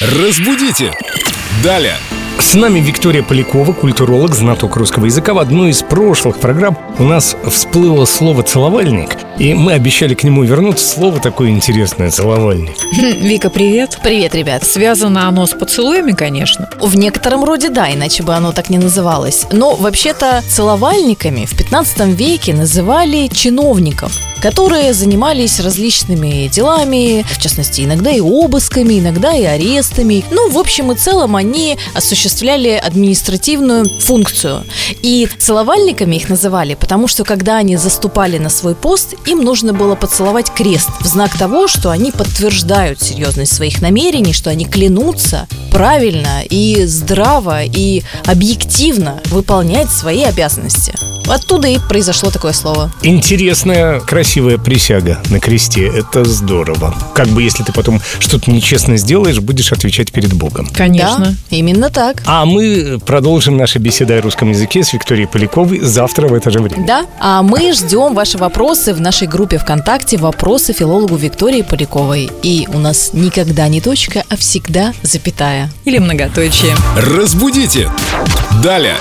Разбудите! Далее! С нами Виктория Полякова, культуролог, знаток русского языка. В одной из прошлых программ у нас всплыло слово «целовальник», и мы обещали к нему вернуться. Слово такое интересное «целовальник». Вика, привет. Привет, ребят. Связано оно с поцелуями, конечно. В некотором роде да, иначе бы оно так не называлось. Но вообще-то целовальниками в 15 веке называли чиновников, которые занимались различными делами, в частности, иногда и обысками, иногда и арестами. Ну, в общем и целом, они осуществляли административную функцию. И целовальниками их называли, потому что когда они заступали на свой пост, им нужно было поцеловать крест в знак того, что они подтверждают серьезность своих намерений, что они клянутся правильно и здраво и объективно выполнять свои обязанности. Оттуда и произошло такое слово. Интересная, красивая присяга на кресте. Это здорово. Как бы если ты потом что-то нечестно сделаешь, будешь отвечать перед Богом. Конечно. Да, именно так. А мы продолжим наши беседы о русском языке с Викторией Поляковой завтра в это же время. Да, а мы ждем ваши вопросы в нашей группе ВКонтакте «Вопросы филологу Виктории Поляковой». И у нас никогда не точка, а всегда запятая. Или многоточие. Разбудите! Далее!